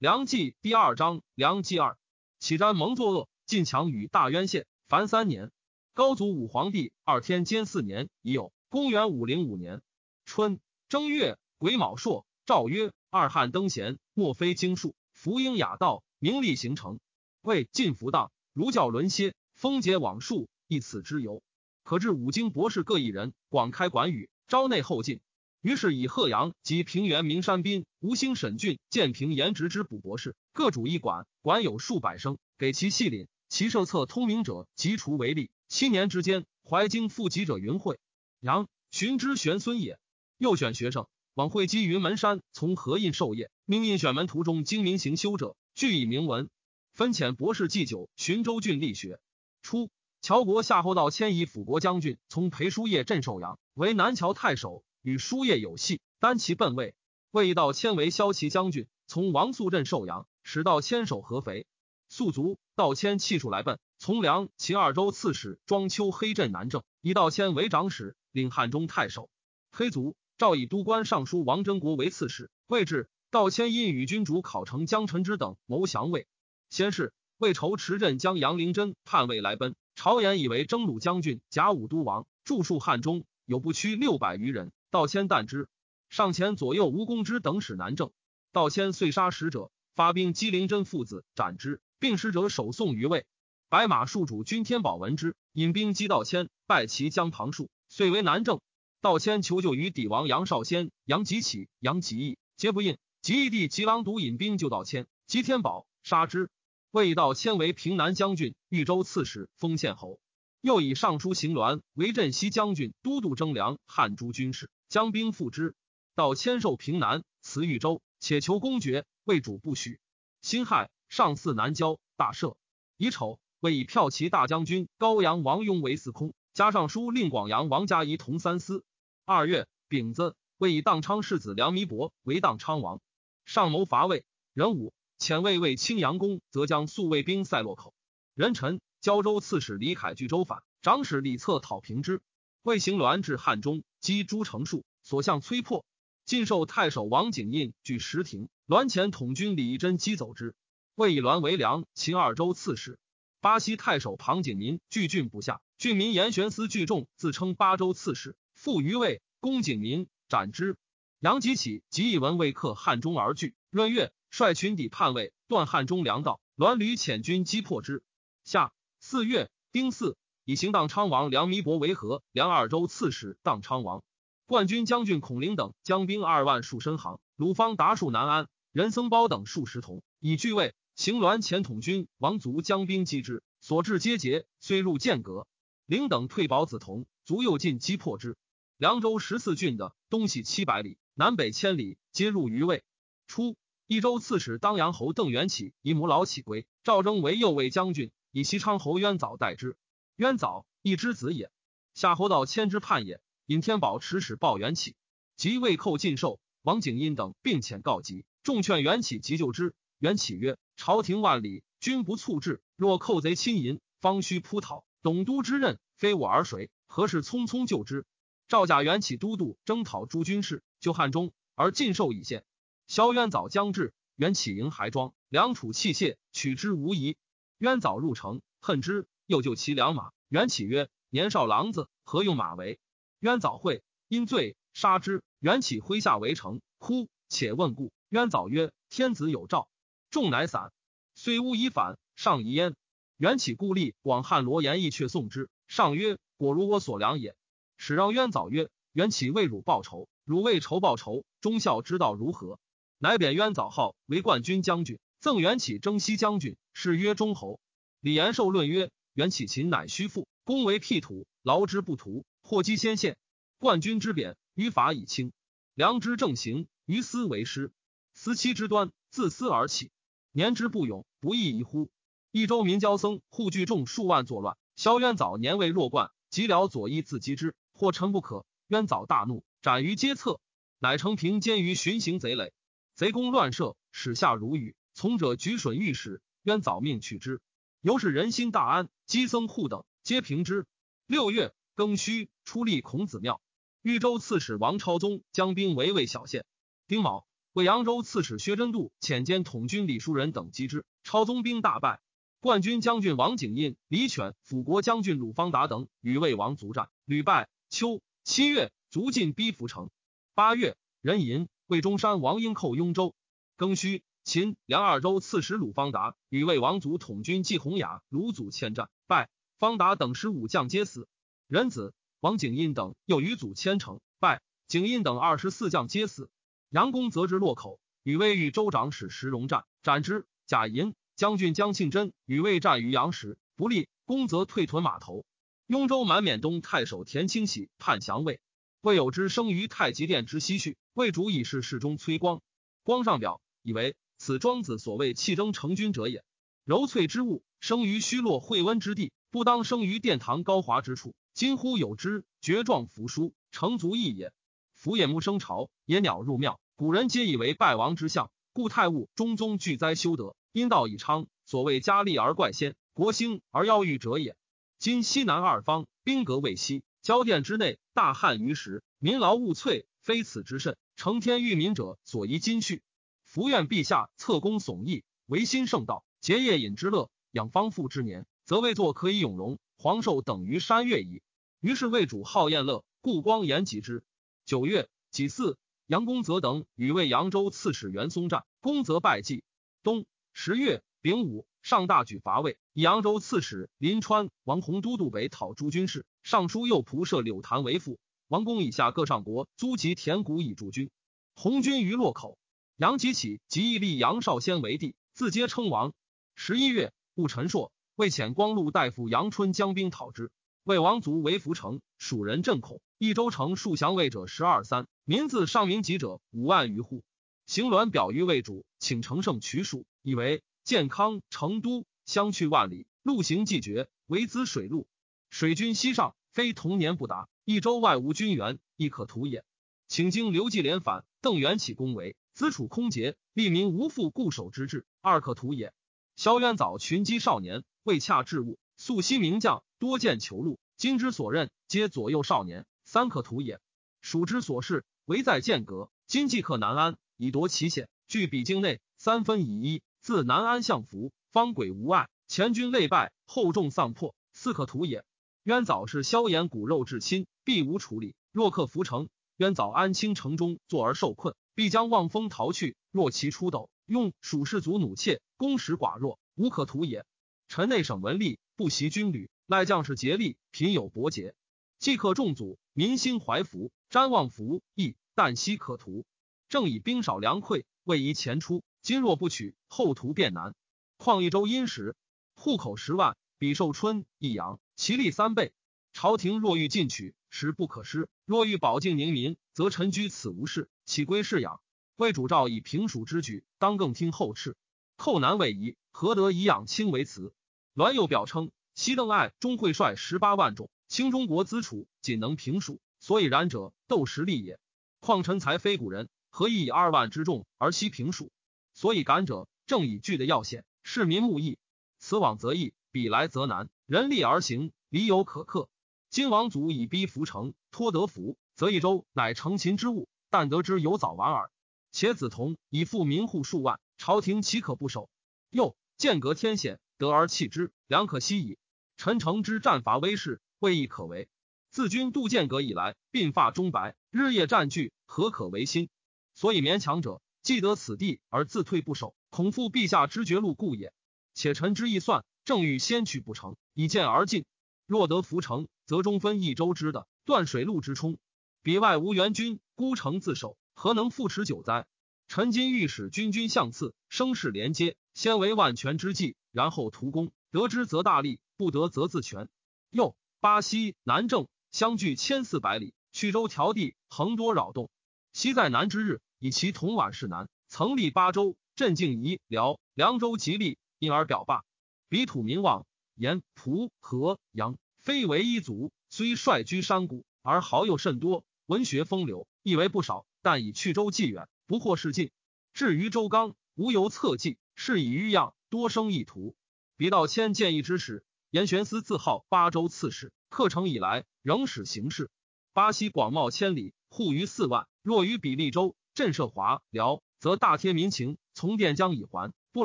梁冀第二章，梁冀二，启瞻蒙作恶，晋强与大渊县，凡三年。高祖武皇帝二天监四年，已有。公元五零五年春正月癸卯朔，诏曰：二汉登贤，莫非经术，福音雅道，名利形成，为晋福荡，儒教沦歇，风节往数，亦此之由。可至五经博士各一人，广开馆宇，招内后进。于是以贺阳及平原名山宾、吴兴沈郡、建平颜直之补博士，各主一馆，馆有数百生，给其细领。其设策通明者，即除为例。七年之间，怀经复集者云会。杨寻之玄孙也，又选学生往会稽云门山，从何印授业，命印选门徒中精明行修者，俱以铭文。分遣博士祭酒，寻州郡立学。初，乔国夏侯道迁移辅国将军，从裴叔业镇寿阳，为南乔太守，与叔业有隙，单其奔位。魏道迁为骁骑将军，从王肃镇寿阳，使道迁守合肥。肃卒，道迁弃数来奔。从良秦二州刺史庄丘黑镇南郑，以道迁为长史。领汉中太守，黑卒赵以都官尚书王真国为刺史。未至，道迁因与君主考成江臣之等谋降魏。先是，魏仇持镇将杨灵真叛魏来奔，朝言以为征虏将军甲午都王，著述汉中有不屈六百余人。道谦惮之，上前左右吴公之等使南郑。道谦遂杀使者，发兵击灵真父子，斩之，并使者首送于魏。白马戍主君天宝闻之，引兵击道迁，败其将庞术。遂为南郑，道谦求救于帝王杨少先、杨吉起、杨吉义，皆不应。吉义帝吉郎独引兵救道谦，吉天宝杀之。魏道迁为平南将军、豫州刺史，封县侯。又以尚书行鸾为镇西将军、都督征粮、汉诸军事，将兵复之。道迁受平南，辞豫州，且求公爵，魏主不许。辛亥，上巳南郊，大赦。乙丑，魏以骠骑大将军高阳王雍为司空。加上书令广阳王嘉仪同三司。二月丙子，魏以荡昌世子梁弥伯为荡昌王，上谋伐魏。壬午，遣魏为青阳宫，则将宿卫兵塞洛口。壬辰，胶州刺史李凯据州反，长史李策讨平之。魏行栾至汉中，击诸城戍，所向摧破。晋寿太守王景印据石亭，栾前统军李义真击走之。魏以栾为梁秦二州刺史。巴西太守庞景民据郡不下。郡民严玄思聚众，自称巴州刺史，复于魏，攻景民，斩之。杨吉起即以文未克汉中而拒。闰月，率群抵叛魏，断汉中粮道。栾屡遣军击破之。夏四月丁巳，以行荡昌王梁弥伯为和梁二州刺史，荡昌王冠军将军孔陵等将兵二万数申行，鲁方达数南安，任僧包等数十同，以拒魏。行栾前统军王族将兵击之，所至皆捷，虽入剑阁。灵等退保子同，卒又进击破之。凉州十四郡的东西七百里，南北千里，皆入于魏。初，益州刺史当阳侯邓元起以母老起归，赵征为右卫将军，以西昌侯渊藻代之。渊藻一之子也。夏侯道迁之叛也。尹天宝持使报元起，即未寇尽寿。王景殷等并遣告急，众劝元起急救之。元起曰：“朝廷万里，君不促至，若寇贼侵淫，方须扑讨。”董督之任非我而谁？何事匆匆救之？赵甲元起都督征讨诸军事，救汉中，而尽寿已现。萧渊早将至，元起迎还庄，梁楚器械，取之无疑。渊早入城，恨之，又救其良马。元起曰：“年少狼子，何用马为？”渊早会，因罪杀之。元起麾下围城，哭且问故。渊早曰：“天子有诏。”众乃散，虽乌已反，上疑焉。元起故立广汉罗延义却送之，上曰：“果如我所量也。”使让渊早曰：“元起为汝报仇，汝为仇报仇，忠孝之道如何？”乃贬渊早号为冠军将军，赠元起征西将军，谥曰忠侯。李延寿论曰：“元起勤乃虚父，公为辟土，劳之不图，祸积先县。冠军之贬，于法以轻；良之正行，于私为师。思期之端，自私而起，年之不勇，不义宜乎？”益州民交僧护聚众数万作乱，萧渊早年未弱冠，及了左翼自击之，或臣不可。渊早大怒，斩于街侧，乃成平监于巡行贼垒，贼攻乱射，使下如雨。从者举损御史，渊早命取之。由是人心大安，积僧护等皆平之。六月庚戌，出立孔子庙。豫州刺史王超宗将兵围魏小县。丁卯，为扬州刺史薛真度遣兼统军李叔仁等击之，超宗兵大败。冠军将军王景印、李犬、辅国将军鲁方达等与魏王卒战，屡败。秋七月，卒进逼涪城。八月，壬寅，魏中山王英寇雍州。庚戌，秦梁二州刺史鲁方达与魏王族统军季洪雅、鲁祖千战，败。方达等十五将皆死。壬子，王景印等又与祖千城，败。景印等二十四将皆死。杨公则至洛口，与魏豫州长史石荣战，斩之。贾寅。将军江庆真与魏战于阳时不利，公则退屯码头。雍州满缅东太守田清喜叛降魏，魏有之生于太极殿之西序。魏主以是侍中崔光，光上表以为此庄子所谓弃征成军者也。柔脆之物生于虚落惠温之地，不当生于殿堂高华之处。今乎有之，绝状扶疏，成足义也。夫野木生巢，野鸟入庙，古人皆以为败亡之象，故太物中宗具灾修德。阴道以昌，所谓家利而怪先，国兴而妖欲者也。今西南二方，兵革未息，交殿之内，大旱于时，民劳务瘁，非此之甚。成天育民者所宜今序。福愿陛下侧功耸义，维新圣道，节夜饮之乐，养方富之年，则未作可以永荣，皇寿等于山岳矣。于是魏主好宴乐，故光言及之。九月己巳，杨公则等与魏扬州刺史袁松战，公则败绩。冬。十月丙午，上大举伐魏，以扬州刺史临川王弘都督北讨诸军事，尚书右仆射柳谭为副。王公以下各上国租其田谷以驻军。红军于洛口，杨吉起即义立杨少先为帝，自皆称王。十一月戊辰朔，魏遣光禄大夫杨春将兵讨之，魏王卒为涪城，蜀人震恐。益州城数降魏者十二三，民自上民籍者五万余户。行鸾表于魏主，请乘胜取蜀。以为健康成都相去万里，路行既绝，唯资水路。水军西上，非同年不达。益州外无军援，亦可图也。请经刘季连反，邓元起攻围，资楚空竭，利民无复固守之志，二可图也。萧渊早群击少年，未洽置物，素昔名将，多见囚路。今之所任，皆左右少年，三可图也。蜀之所事，唯在剑阁。今既克南安，以夺其险，据比境内，三分以一。自南安向福，方轨无碍，前军累败，后众丧破，四可图也。渊早是萧炎骨肉至亲，必无处理。若克浮城，渊早安清城中，坐而受困，必将望风逃去。若其出斗，用蜀士卒弩怯，攻实寡弱，无可图也。臣内省文吏不习军旅，赖将士竭力，贫有薄节，既克众祖，民心怀服，瞻望服亦，旦夕可图。正以兵少粮匮，未宜前出。今若不取，后图便难。况一州殷实，户口十万，比寿春、益阳，其利三倍。朝廷若欲进取，实不可失；若欲保境宁民，则臣居此无事，岂归侍养？魏主诏以平蜀之举，当更听后敕。寇难未移，何得以养亲为辞？栾又表称：西邓艾终会率十八万众，清中国资楚，仅能平蜀，所以然者，斗实力也。况臣才非古人，何以以二万之众而西平蜀？所以敢者，正以惧的要险，市民慕义。此往则易，彼来则难。人力而行，理有可克。今王祖以逼涪城，托得福，则益州乃成秦之物。但得之有早晚耳。且子同以富民户数万，朝廷岂可不守？又剑阁天险，得而弃之，良可惜矣。陈诚之战伐威势，未亦可为。自君渡剑阁以来，鬓发中白，日夜战惧，何可为心？所以勉强者。既得此地而自退不守，恐负陛下之绝路故也。且臣之意算，正欲先取不成，以剑而进。若得涪城，则中分一州之的，断水路之冲。彼外无援军，孤城自守，何能复持久哉？臣今欲使君军相次，声势连接，先为万全之计，然后图攻。得之则大利，不得则自全。又巴西、南郑相距千四百里，去州调地，横多扰动。昔在南之日。以其同宛氏南，曾立八州，镇静夷辽凉州，吉利，因而表罢。彼土民望，言蒲河阳，非为一族，虽率居山谷，而豪又甚多，文学风流亦为不少。但以去州既远，不获事尽。至于周刚，无由策计，是以欲样，多生意图。比道谦建议之时，严玄思自号八州刺史，克成以来，仍使行事。巴西广袤千里，户余四万，若于比利州。镇设华辽则大贴民情，从垫将以还，不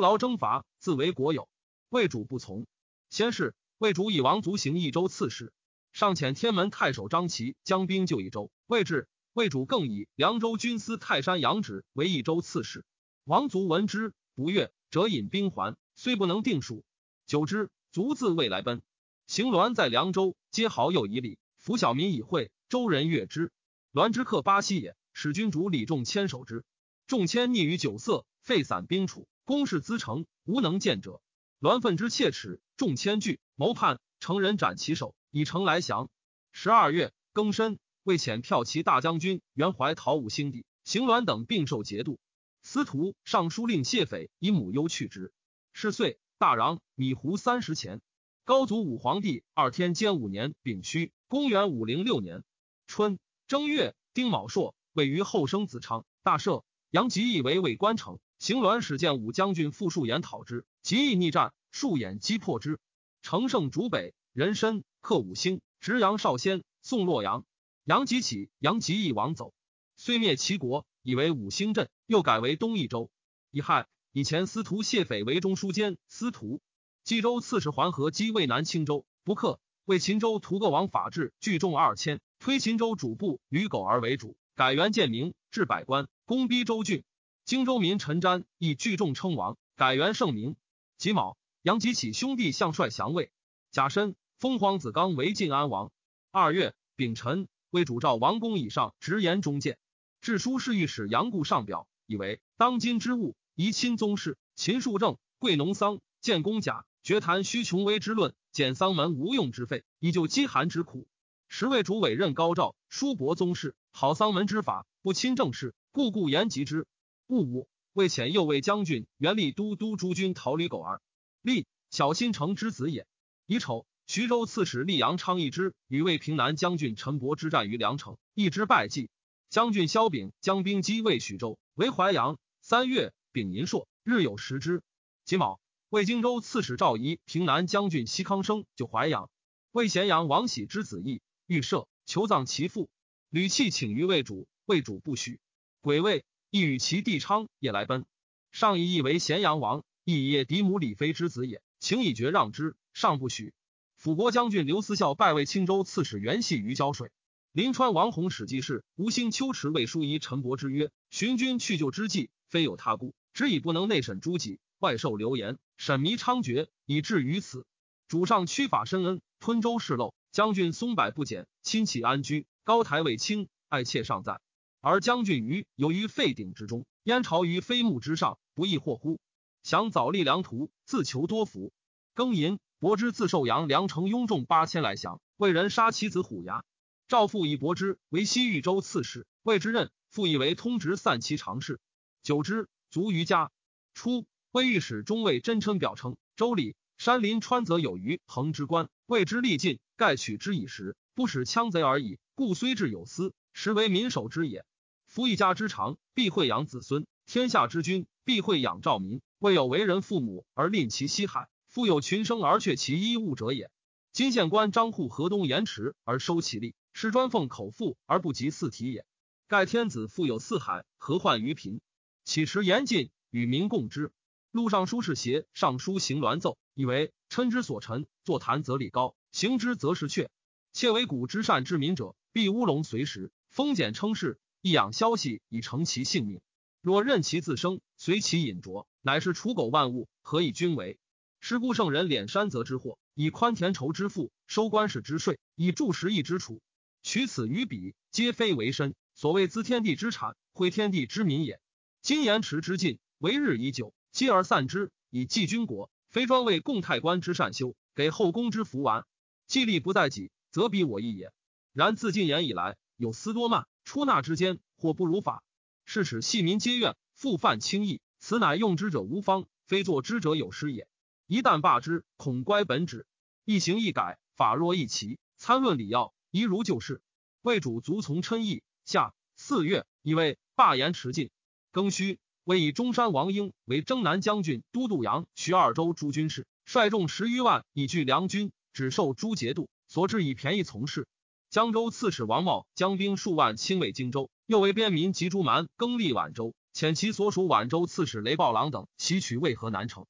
劳征伐，自为国有。魏主不从。先是，魏主以王族行益州刺史，上遣天门太守张齐将兵救益州。魏至，魏主更以凉州军司泰山杨直为益州刺史。王族闻之不悦，折引兵还，虽不能定数。久之，卒自未来奔。行栾在凉州，皆好友以礼，抚小民以惠，周人悦之。栾之客巴西也，使君主李仲谦守之。仲谦溺于酒色，废散兵处，公事资成，无能见者。栾愤之切齿，众千惧，谋叛，成人斩其首，以城来降。十二月庚申，为遣骠骑大将军袁怀讨武兴帝，行栾等并受节度。司徒尚书令谢斐以母忧去之。是岁，大穰米胡三十钱。高祖武皇帝二天监五年丙戌，公元五零六年春正月丁卯朔，位于后生子昌，大赦。杨吉义为魏官城，行栾使见武将军傅树言讨之。吉义逆战，树眼击破之。乘胜逐北，人参克五星，直阳少先，送洛阳。杨吉起，杨吉义王走，虽灭齐国，以为五星镇，又改为东益州。乙亥，以前司徒谢斐为中书监司徒，冀州刺史桓和击渭南青州，不克。为秦州屠各王法制聚众二千，推秦州主簿吕苟儿为主，改元建明，置百官，攻逼州郡。荆州民陈瞻亦聚众称王，改元圣明。己卯，杨吉起兄弟相率降魏。甲申，封皇子刚为晋安王。二月丙辰，为主召王公以上直言中谏。致书侍御史杨固上表，以为当今之物，宜亲宗室。秦树正、贵农桑、建公甲，绝谈虚穷微之论，减丧门无用之费，以救饥寒之苦。时魏主委任高照，叔伯宗室，好丧门之法，不亲政事，故故言及之。戊午。为遣右卫将军元立都督诸军逃离狗儿，立小新城之子也。乙丑，徐州刺史溧阳昌一之与魏平南将军陈伯之战于梁城，一之败绩。将军萧炳将兵击魏徐州，为淮阳。三月丙寅朔，日有食之。己卯，魏荆州刺史赵仪平南将军西康生就淮阳。魏咸阳王喜之子义欲赦，求葬其父。吕弃请于魏主，魏主不许。癸未。亦与其弟昌也来奔，上以义为咸阳王，亦也嫡母李妃之子也，请以爵让之，上不许。辅国将军刘思孝拜为青州刺史，元系于胶水。临川王弘史记事，吴兴秋池魏书仪陈伯之曰：寻君去救之计，非有他故，只以不能内审诸己，外受流言，审迷猖獗，以至于此。主上屈法深恩，吞舟示漏，将军松柏不减，亲戚安居，高台未清，爱妾尚在。而将军于由于废鼎之中，燕巢于飞木之上，不亦惑乎？想早立良图，自求多福。庚寅，伯之自寿阳梁城拥众八千来降，为人杀其子虎牙。赵父以伯之为西豫州刺史，谓之任，复以为通直散骑常侍。久之，卒于家。初，魏御史中尉真琛表称：周礼山林川泽有余恒之官，谓之力尽，盖取之以时，不使羌贼而已。故虽至有私，实为民守之也。夫一家之长，必会养子孙；天下之君，必会养兆民。未有为人父母而吝其西海，复有群生而却其衣物者也。今县官张户河东延迟而收其利，是专奉口腹而不及四体也。盖天子富有四海，何患于贫？岂持严禁与民共之？陆尚书是邪尚书行鸾奏，以为臣之所陈，坐谈则礼高，行之则是阙。窃为古之善治民者，必乌龙随时，封简称事。一养消息以成其性命，若任其自生，随其饮浊，乃是刍狗万物，何以君为？是故圣人敛山泽之祸，以宽田畴之富，收官市之税，以助食役之储，取此于彼，皆非为身。所谓滋天地之产，惠天地之民也。今言迟之尽，为日已久，积而散之，以济君国，非专为共太官之善修，给后宫之福玩。既力不在己，则彼我意也。然自进言以来，有私多慢。出纳之间，或不如法，是使细民皆怨，复犯轻易。此乃用之者无方，非作之者有失也。一旦罢之，恐乖本旨。一行一改，法若一齐，参论礼要，宜如旧事。魏主卒从称意。下四月，以为罢言迟进。庚戌，为以中山王英为征南将军、都督阳徐二州诸军事，率众十余万以拒梁军，只受诸节度，所至以便宜从事。江州刺史王茂将兵数万侵卫荆州，又为边民及诸蛮更立宛州，遣其所属宛州刺史雷暴郎等袭取渭河南城。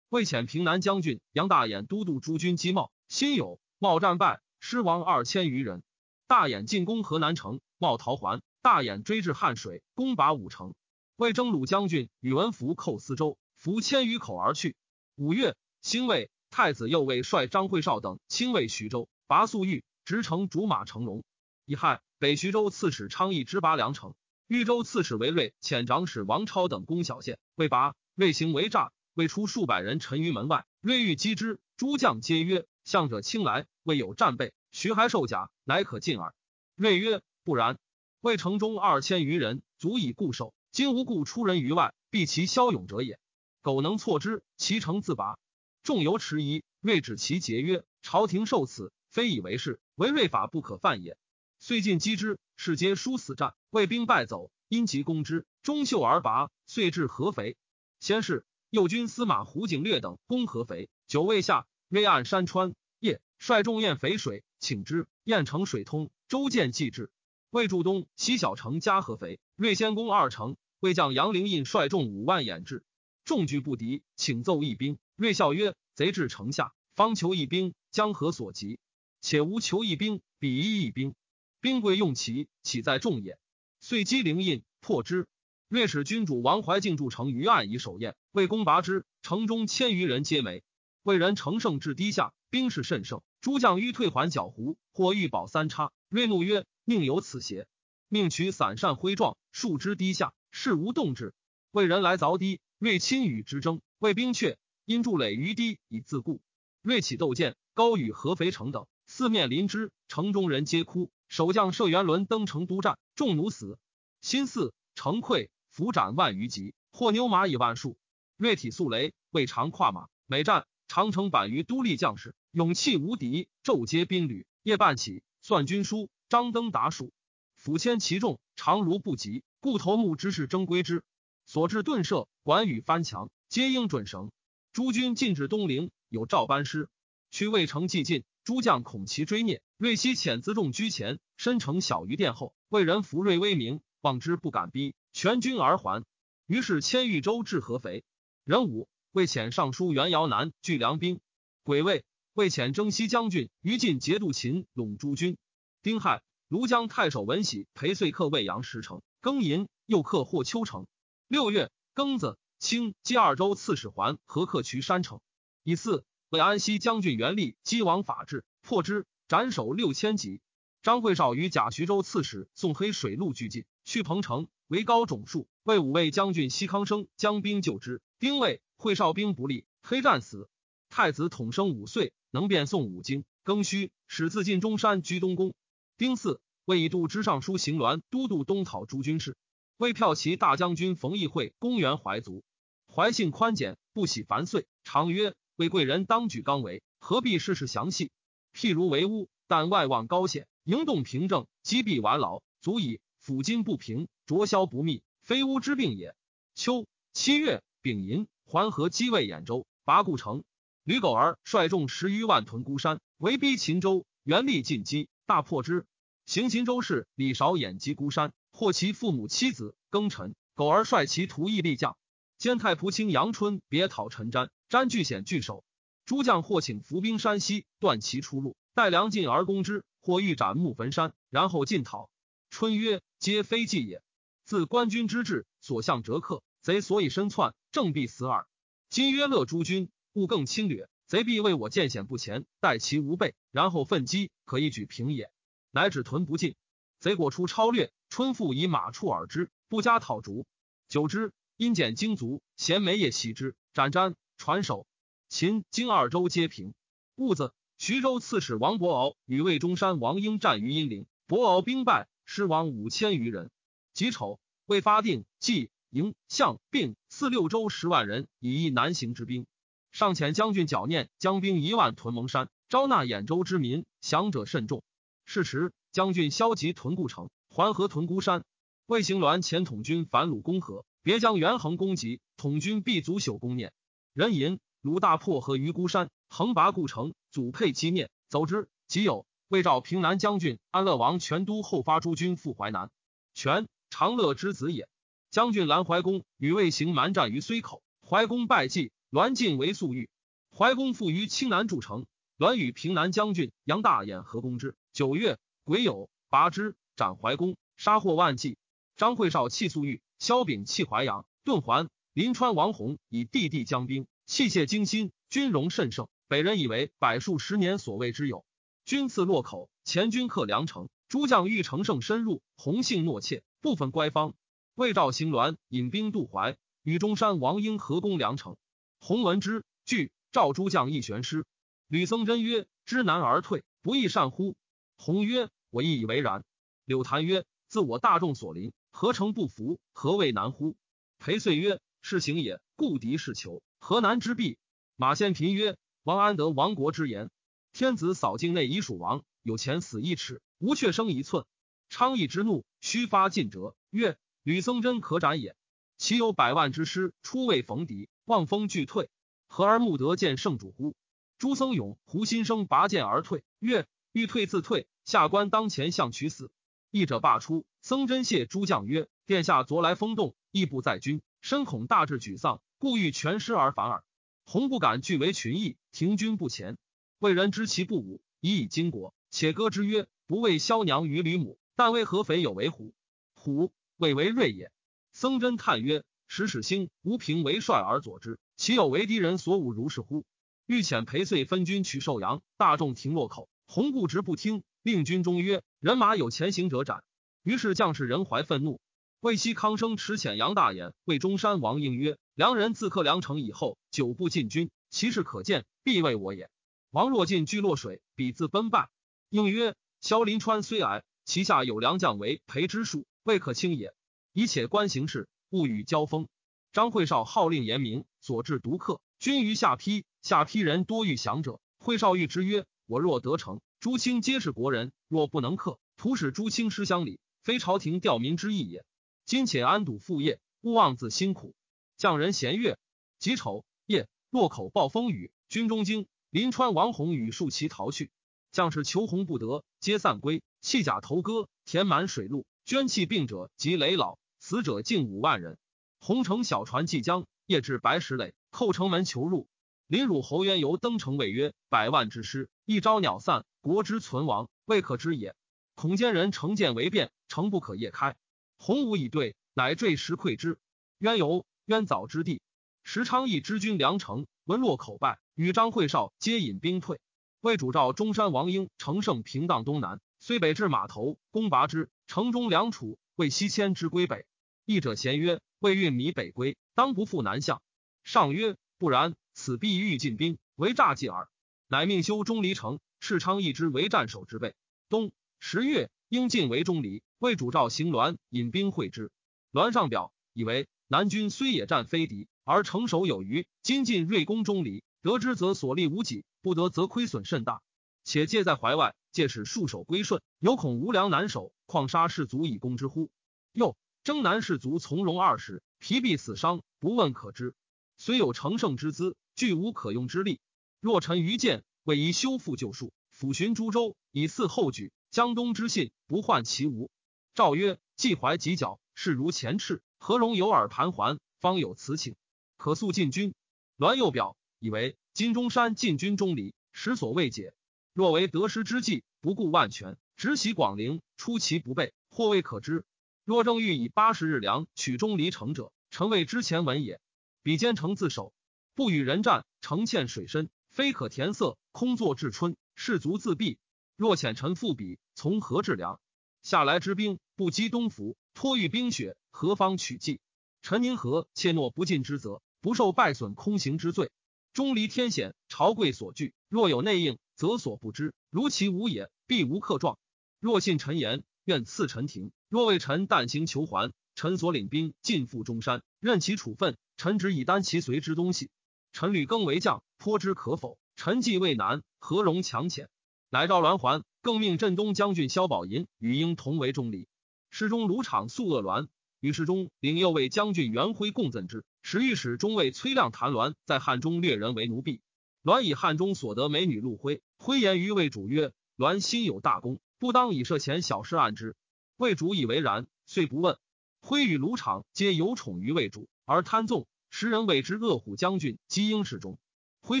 魏遣平南将军杨大眼都督诸军击茂，辛酉，茂战败，失亡二千余人。大眼进攻河南城，茂逃还。大眼追至汉水，攻拔五城。魏征虏将军宇文福寇四州，伏千余口而去。五月，兴魏太子右卫率张惠绍等亲卫徐州，拔粟裕，直城竹马成龙。乙亥，北徐州刺史昌邑之拔梁城。豫州刺史韦睿遣长史王超等攻小县，未拔，魏行为诈。未出数百人沉于门外，锐欲击之，诸将皆曰：“向者轻来，未有战备。”徐还受甲，乃可进耳。睿曰：“不然。魏城中二千余人，足以固守。今无故出人于外，必其骁勇者也。苟能挫之，其城自拔。”众犹迟疑。睿止其节曰：“朝廷受此，非以为是，为睿法不可犯也。”遂进击之，士皆殊死战。魏兵败走，因急攻之，中秀而拔，遂至合肥。先是。右军司马胡景略等攻合肥，久未下，约岸山川。夜率众验肥水，请之。燕城水通，周建济至。魏驻东西小城加合肥，瑞先攻二城。魏将杨灵印率众五万掩至，众拒不敌，请奏一兵。瑞笑曰：“贼至城下，方求一兵，将何所及？且无求一兵，比一一兵。兵贵用齐，岂在众也？”遂击灵印，破之。瑞使君主王怀敬筑城于岸以守宴，魏攻拔之，城中千余人皆没。魏人乘胜至堤下，兵势甚盛，诸将欲退还角湖，或欲保三叉。瑞怒曰：“宁有此邪？”命取散扇挥状，数之堤下，事无动之。魏人来凿堤，瑞亲与之争，魏兵却，因筑垒于堤以自固。瑞起斗剑，高与合肥城等，四面临之，城中人皆哭。守将射元伦登城督战，众奴死。新四城溃。伏斩万余级，或牛马以万数。锐体素雷，未尝跨马。每战长城百余都立将士，勇气无敌。昼接兵旅，夜半起算军书，张灯达数，抚牵其众，常如不及。故头目之士争归之。所至顿射，管羽翻墙，皆应准绳。诸军进至东陵，有赵班师，去魏城既进，诸将恐其追灭。瑞悉遣辎重居前，身城小于殿后。魏人服瑞威名，望之不敢逼。全军而还，于是迁豫州至合肥。壬午，魏遣尚书袁瑶南据粮兵。癸未，魏遣征西将军于禁节度秦陇诸军。丁亥，庐江太守文喜陪岁克魏阳十城。庚寅，又克霍丘城。六月，庚子，清冀二州刺史还何克渠山城。乙巳，为安西将军袁立击王法治，破之，斩首六千级。张惠绍与甲徐州刺史宋黑水陆俱进，去彭城。为高种树，魏武卫将军西康生将兵救之。丁未，会少兵不利，黑战死。太子统生五岁，能辨诵五经。庚戌，始自尽中山居东宫。丁巳，魏以度之尚书行鸾都督东讨诸军事。魏骠骑大将军冯异会公元怀族，怀性宽简，不喜繁碎，常曰：“为贵人当举刚为，何必事事详细？譬如为屋，但外望高险，营动平正，积弊完劳，足以。”抚今不平，浊消不密，非乌之病也。秋七月丙寅，环河击魏兖州，拔故城。吕狗儿率众十余万屯孤山，围逼秦州，元力进击，大破之。行秦州事李韶掩击孤山，获其父母妻子。庚辰，狗儿率其徒役力将，兼太仆卿杨春别讨陈瞻，瞻据险据守。诸将或请伏兵山西，断其出路，待粮尽而攻之；或欲斩木焚山，然后进讨。春曰：“皆非计也。自官军之至，所向折克，贼所以身窜，正必死耳。今曰乐诸军，勿更侵略，贼必为我见险不前，待其无备，然后奋击，可一举平也。乃止屯不进，贼果出超略，春复以马触耳之，不加讨逐。久之，因减精卒，衔梅叶袭之，斩瞻传首。秦、荆二州皆平。戊子，徐州刺史王伯敖与魏中山王英战于阴陵，伯敖兵败。失亡五千余人。己丑，未发定计营相并四六州十万人，以一南行之兵。上遣将军剿念将兵一万屯蒙山，招纳兖州之民，降者甚众。是时，将军消极屯固城，还河屯孤山。魏行鸾遣统军反鲁攻河，别将元衡攻击，统军必足朽攻念。人吟鲁大破河于孤山，横拔故城，祖配击灭，走之。即有。魏赵平南将军安乐王全都后发诸军赴淮南，全长乐之子也。将军兰怀公与魏行蛮战于睢口，怀公败绩，栾进为宿狱。怀公复于青南筑城，栾与平南将军杨大眼合攻之。九月，癸酉，拔之，斩怀公，杀获万计。张惠绍弃宿狱，萧炳弃淮阳，顿还。临川王弘以弟弟将兵，器械精心，军容甚盛。北人以为百数十年所谓之有。军次洛口，前军克梁城，诸将欲乘胜深入，弘性懦怯，部分乖方。魏赵行鸾引兵渡淮，与中山王英合攻梁城。洪闻之，惧。赵诸将亦悬师。吕僧真曰：“知难而退，不亦善乎？”洪曰：“我亦以为然。”柳谭曰：“自我大众所临，何成不服？何谓难乎？”裴遂曰。是行也，故敌是求，河南之弊。马先平曰：“王安得亡国之言。天子扫境内，以属王，有钱死一尺，无却生一寸。昌邑之怒，须发尽折。曰：吕僧真可斩也。其有百万之师，出未逢敌，望风俱退，何而慕得见圣主乎？”朱僧勇、胡心生拔剑而退。曰：欲退自退，下官当前相取死。义者罢出。僧真谢诸将曰：“殿下昨来风动，亦不在军。”深恐大志沮丧，故欲全师而反耳。洪不敢据为群议，停军不前。魏人知其不武，以以经国，且歌之曰：“不为萧娘于吕母，但为合肥有为虎。虎谓为锐也。”僧真叹曰：“使使兴吴平为帅而佐之，岂有为敌人所侮如是乎？”欲遣裴遂分军取寿阳，大众停落口，洪固执不听，令军中曰：“人马有前行者斩。”于是将士人怀愤怒。魏西康生持遣杨大眼魏中山王应曰：“梁人自克梁城以后，久不进军，其势可见，必为我也。王若进居洛水，彼自奔败。”应曰：“萧临川虽矮，其下有良将为裴之术，未可轻也。以且观形势，勿与交锋。”张惠绍号令严明，所至独克，军于下邳，下邳人多欲降者。惠绍谕之曰：“我若得成，诸卿皆是国人；若不能克，徒使诸卿失乡里，非朝廷吊民之意也。”今且安堵父业，勿妄自辛苦。匠人咸月己丑夜，洛口暴风雨，军中惊。临川王弘与数骑逃去，将士求鸿不得，皆散归。弃甲投戈，填满水路，捐弃病者及累老，死者近五万人。洪乘小船即将，夜至白石垒，叩城门求入。临汝侯渊由登城谓曰：“百万之师，一朝鸟散，国之存亡未可知也。恐奸人乘舰为变，城不可夜开。”洪武以对，乃坠石溃之。渊游渊早之地，石昌邑之军梁城，闻洛口败，与张惠绍皆引兵退。魏主召中山王英乘胜平荡东南，虽北至码头，攻拔之。城中梁楚魏西迁之归北。义者咸曰：“魏运米北归，当不复南向。”上曰：“不然，此必欲进兵，为诈计耳。”乃命修钟离城，敕昌一之为战守之备。冬十月，应进为钟离。魏主召行栾引兵会之，栾上表以为南军虽野战非敌，而城守有余。今进锐攻钟离，得之则所利无几，不得则亏损甚大。且借在怀外，借使戍守归顺，有恐无粮难守，况杀士卒以攻之乎？又征南士卒从容二十，疲弊死伤，不问可知。虽有乘胜之资，俱无可用之力。若臣愚见，为宜修复旧术，抚寻诸州，以嗣后举。江东之信，不患其无。诏曰：“既怀己角，势如前赤，何容有耳盘桓？方有此请，可速进军。”栾右表以为金中山进军中离，实所未解。若为得失之计，不顾万全，直袭广陵，出其不备，或未可知。若正欲以八十日粮取钟离城者，臣谓之前闻也。比坚城自守，不与人战，城堑水深，非可填塞，空作至春，士卒自毙。若遣臣复彼，从何治粮？下来之兵不击东府，托遇冰雪，何方取计？陈宁和怯懦不进之责，不受败损空行之罪。钟离天险，朝贵所惧。若有内应，则所不知。如其无也，必无克状。若信臣言，愿赐陈庭。若为臣但行求还，臣所领兵尽赴中山，任其处分。臣只以担其随之东西。臣屡更为将，颇知可否？臣计未难，何容强遣？乃召栾还。更命镇东将军萧宝寅与英同为中礼。侍中卢场素恶栾，与侍中领右卫将军袁辉共赠之。使御史中尉崔亮谈栾在汉中掠人为奴婢。栾以汉中所得美女陆辉，辉言于魏主曰：“栾心有大功，不当以涉前小事案之。”魏主以为然，遂不问。徽与卢场皆有宠于魏主，而贪纵，时人谓之恶虎将军姬英侍中。徽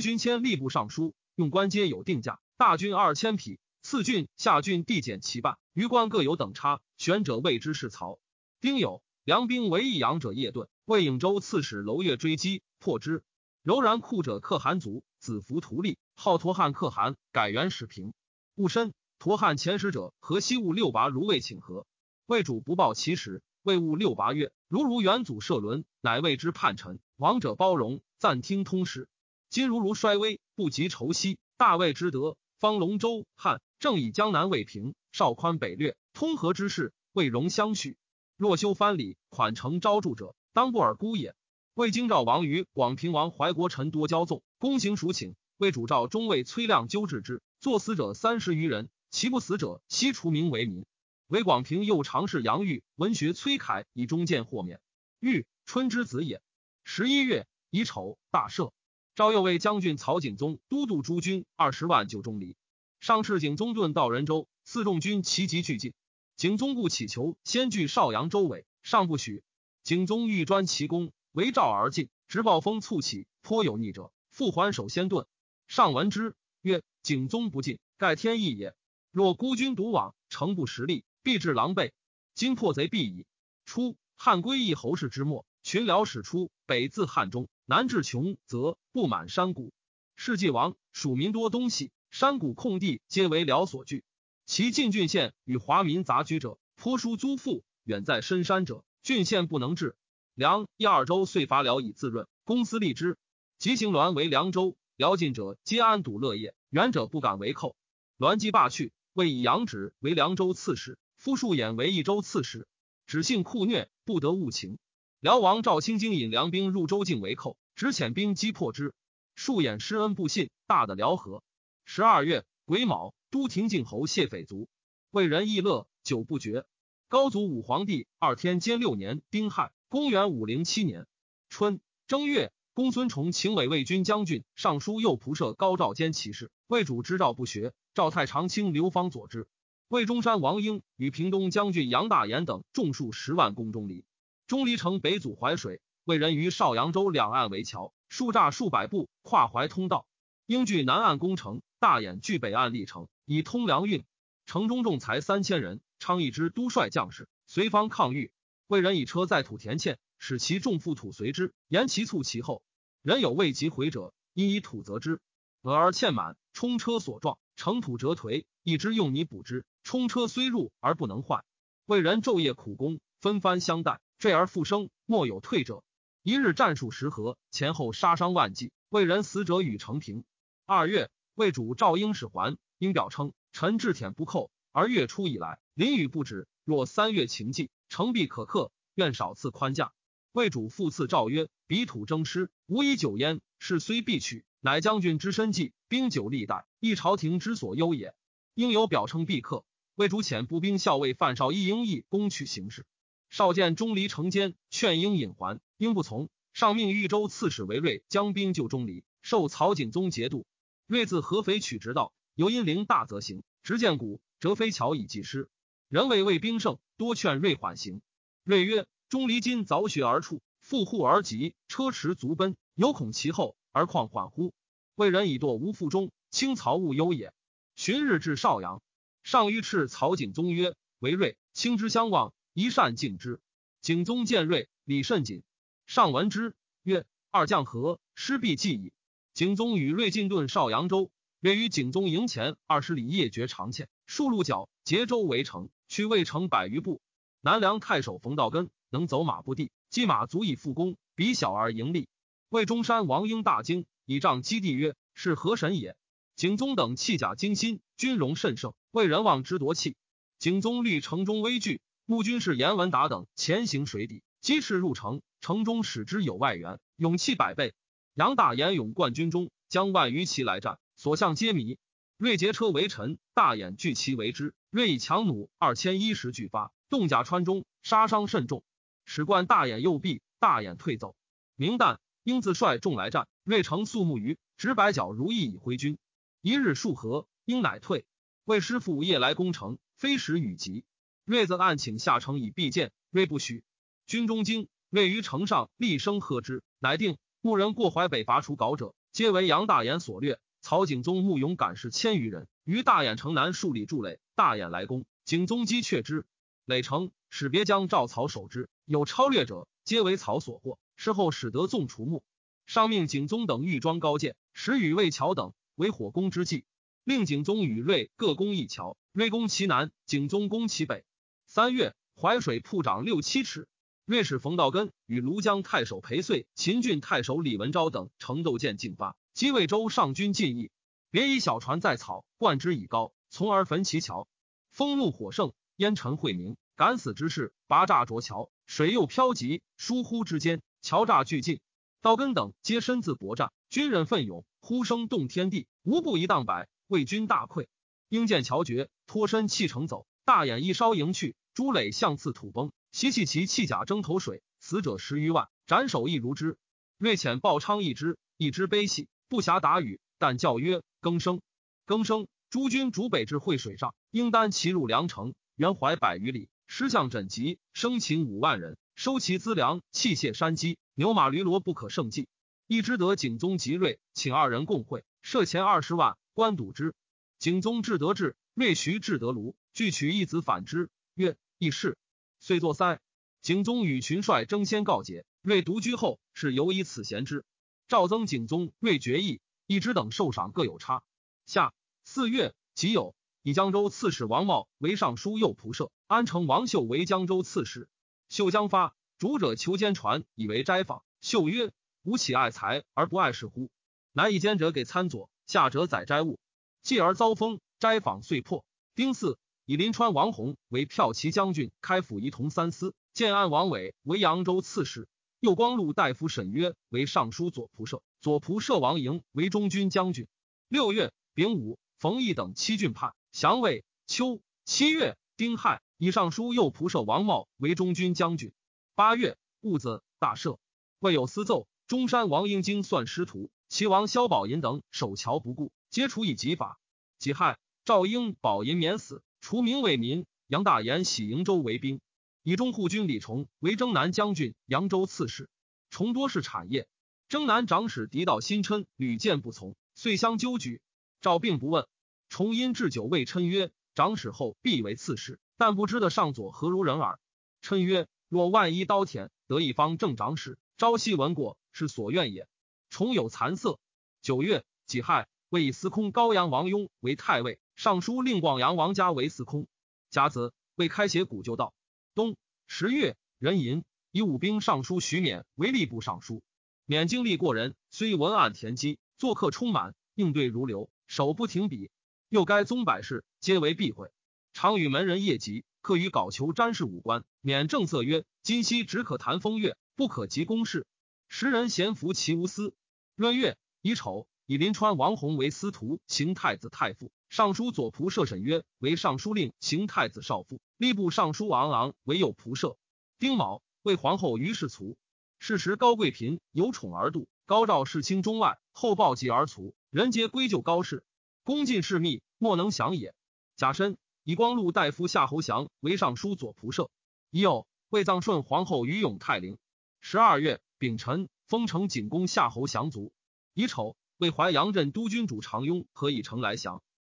勋迁吏部尚书，用官皆有定价，大军二千匹，次郡、下郡递减其半，余官各有等差。选者谓之是曹。丁酉，梁兵为益阳者夜遁，魏颍州刺史娄越追击，破之。柔然库者可汗族，子服图利，号陀汉可汗，改元始平。戊申，陀汉遣使者河西务六拔如魏请和，魏主不报其时，魏务六拔曰：“如如元祖设伦，乃谓之叛臣。王者包容，暂听通时。今如如衰微，不及仇息。大魏之德，方龙州汉正以江南未平，少宽北略，通和之势，未容相续。若修藩礼，款成招助者，当不尔孤也。魏京兆王于广平王怀国臣多骄纵，公行属请。魏主召中尉崔亮纠治之，作死者三十余人，其不死者悉除名为民。韦广平又尝试杨玉文学崔凯以中见豁免。玉春之子也。十一月乙丑，大赦。赵右卫将军曹景宗都督诸军二十万救钟离。上敕景宗遁到仁州，四众军齐集俱进。景宗故乞求先据邵阳州尾，上不许。景宗欲专其功，围赵而进，直暴风促起，颇有逆者，复还守先遁。上闻之，曰：“景宗不进，盖天意也。若孤军独往，诚不实力，必致狼狈。今破贼必矣。”初，汉归义侯氏之末，群僚始出，北自汉中。南至穷则布满山谷，世纪王蜀民多东西，山谷空地皆为辽所据。其近郡县与华民杂居者，颇疏租赋；远在深山者，郡县不能治。梁一二州遂伐辽以自润，公私立之。即行栾为凉州，辽近者皆安堵乐业，远者不敢为寇。栾既罢去，为以杨止为凉州刺史，夫数衍为益州刺史。只性酷虐，不得务情。辽王赵兴经引粮兵入州境为寇，只遣兵击破之。数眼施恩不信，大的辽河。十二月癸卯，都亭靖侯谢匪卒，为人亦乐，久不绝。高祖武皇帝二天监六年丁亥，公元五零七年春正月，公孙崇请委魏军将军、尚书右仆射高照兼骑士，魏主之赵不学。赵太常卿刘芳佐之。魏中山王英与平东将军杨大言等众数十万攻钟离。钟离城北阻淮水，魏人于邵阳州两岸围桥，数栅数百步，跨淮通道。应据南岸攻城，大眼据北岸立城，以通粮运。城中众才三千人，昌邑之都率将士随方抗御。魏人以车载土填堑，使其众覆土随之，言其促其后。人有未及回者，因以土责之。俄而堑满，冲车所撞，城土折颓，一之用泥补之。冲车虽入而不能坏。魏人昼夜苦攻，分番相待。坠而复生，莫有退者。一日战数十合，前后杀伤万计，魏人死者与城平。二月，魏主赵英使还，应表称：臣志舔不寇，而月初以来，淋雨不止。若三月晴季，城必可克。愿少赐宽价。魏主复赐诏曰：彼土征师，无以久焉。事虽必取，乃将军之身计，兵久历代，亦朝廷之所忧也。应有表称必克。魏主遣步兵校尉范绍一应义攻取形势。少见钟离城间，劝应引还，应不从。上命豫州刺史韦睿将兵救钟离，受曹景宗节度。睿自合肥取直道，由因陵大则行，直见谷折飞桥以济师。人为魏兵胜，多劝瑞缓行。瑞曰：钟离今凿穴而出，负户而急，车驰足奔，犹恐其后，而况缓乎？魏人以堕无腹中，轻曹勿忧也。旬日至邵阳，上谕斥曹景宗曰：为瑞轻之相望。一善敬之，景宗见瑞，礼甚谨。上闻之，曰：“二将何？失必继矣。”景宗与瑞进遁邵阳州，睿于景宗营前二十里夜绝长堑，数路角结州围城，去魏城百余步。南梁太守冯道根能走马步地，骑马足以复攻，比小而盈利。魏中山王英大惊，以杖击地曰：“是何神也？”景宗等弃甲精心，军容甚盛，魏人望之夺气。景宗虑城中危惧。募军士严文达等前行水底，击赤入城，城中使之有外援，勇气百倍。杨大言勇冠军中，将万余骑来战，所向皆迷。锐劫车为臣，大眼聚其为之。锐以强弩二千一十俱发，动甲穿中，杀伤甚重。使冠大眼右臂，大眼退走。明旦，英自率众来战，锐乘素木鱼，执百角如意以挥军。一日数合，英乃退。魏师傅夜来攻城，非时雨急。睿则暗请下城以避见，锐不许。军中惊，锐于城上，厉声喝之，乃定。牧人过淮北，拔除稿者，皆为杨大眼所掠。曹景宗募勇敢士千余人，于大兖城南数里筑垒。大兖来攻，景宗击却之。垒城，使别将赵曹守之。有超略者，皆为曹所获。事后使得纵除木。上命景宗等御装高剑，使与魏桥等为火攻之计。令景宗与瑞各攻一桥，瑞攻其南，景宗攻其北。三月，淮水铺涨六七尺。瑞使冯道根与庐江太守裴遂、秦郡太守李文昭等乘斗舰进发，击魏州上军进义。别以小船在草，灌之以高，从而焚其桥。风怒火盛，烟尘晦明，敢死之事，拔栅着桥，水又飘急，疏忽之间，桥栅俱尽。道根等皆身自搏战，军人奋勇，呼声动天地，无不一荡百，魏军大溃。应见桥绝，脱身弃城走，大眼一烧迎去，朱垒向次土崩。袭弃其弃甲争头水，死者十余万，斩首亦如之。瑞遣鲍昌一之，一之悲喜，不暇答语，但叫曰：“更生，更生！诸军逐北至会水上，应单骑入梁城，原淮百余里，师将枕籍，生擒五万人，收其资粮、器械、山鸡、牛马驴骡，不可胜计。一之得景宗及瑞，请二人共会，设钱二十万，官赌之。景宗至得志，瑞徐至得卢，俱取一子反之，曰：义士。”遂作塞，景宗与群帅争先告捷，瑞独居后，是犹以此贤之。赵增景宗瑞决议，一之等受赏各有差。下四月己酉，以江州刺史王茂为尚书右仆射，安城王秀为江州刺史。秀将发，主者求奸传，以为斋访。秀曰：“吾岂爱财而不爱事乎？乃以奸者给参佐，下者载斋物，继而遭封，斋访遂破。丁巳。”以临川王弘为骠骑将军，开府仪同三司；建安王伟为扬州刺史；右光禄大夫沈约为尚书左仆射；左仆射王莹为中军将军。六月丙午，冯异等七郡叛，降魏。秋七月丁亥，以尚书右仆射王茂为中军将军。八月戊子，大赦。未有私奏，中山王英经算师徒，齐王萧宝寅等守桥不顾，皆处以极法。己亥，赵英宝寅免死。除名为民，杨大言喜瀛州为兵，以中护军李崇为征南将军、扬州刺史。崇多是产业，征南长史狄道新琛屡见不从，遂相纠举。赵并不问。崇因置酒谓琛曰：“长史后必为刺史，但不知的上左何如人耳。”琛曰：“若万一刀田，得一方正长史，朝夕闻过，是所愿也。”崇有惭色。九月己亥，为以司空高阳王雍为太尉。尚书令广阳王家为司空，甲子为开写古旧道。冬十月壬寅，以武兵尚书徐勉为吏部尚书。勉经历过人，虽文案田基，作客充满，应对如流，手不停笔。又该宗百事，皆为避讳。常与门人夜集，客于稿求詹事五官。勉正色曰：“今夕只可谈风月，不可及公事。”时人咸服其无私。闰月乙丑，以临川王弘为司徒，行太子太傅。尚书左仆射沈约为尚书令，行太子少傅；吏部尚书王昂为右仆射。丁卯，为皇后于氏卒。是时高贵嫔有宠而妒，高照世卿中外，后暴疾而卒。人皆归咎高氏，恭尽事密，莫能降也。甲申，以光禄大夫夏侯祥为尚书左仆射。乙酉，为葬顺皇后于永泰陵。十二月丙辰，封城景公夏侯祥卒。乙丑，为淮阳镇都军主常雍何以成来降。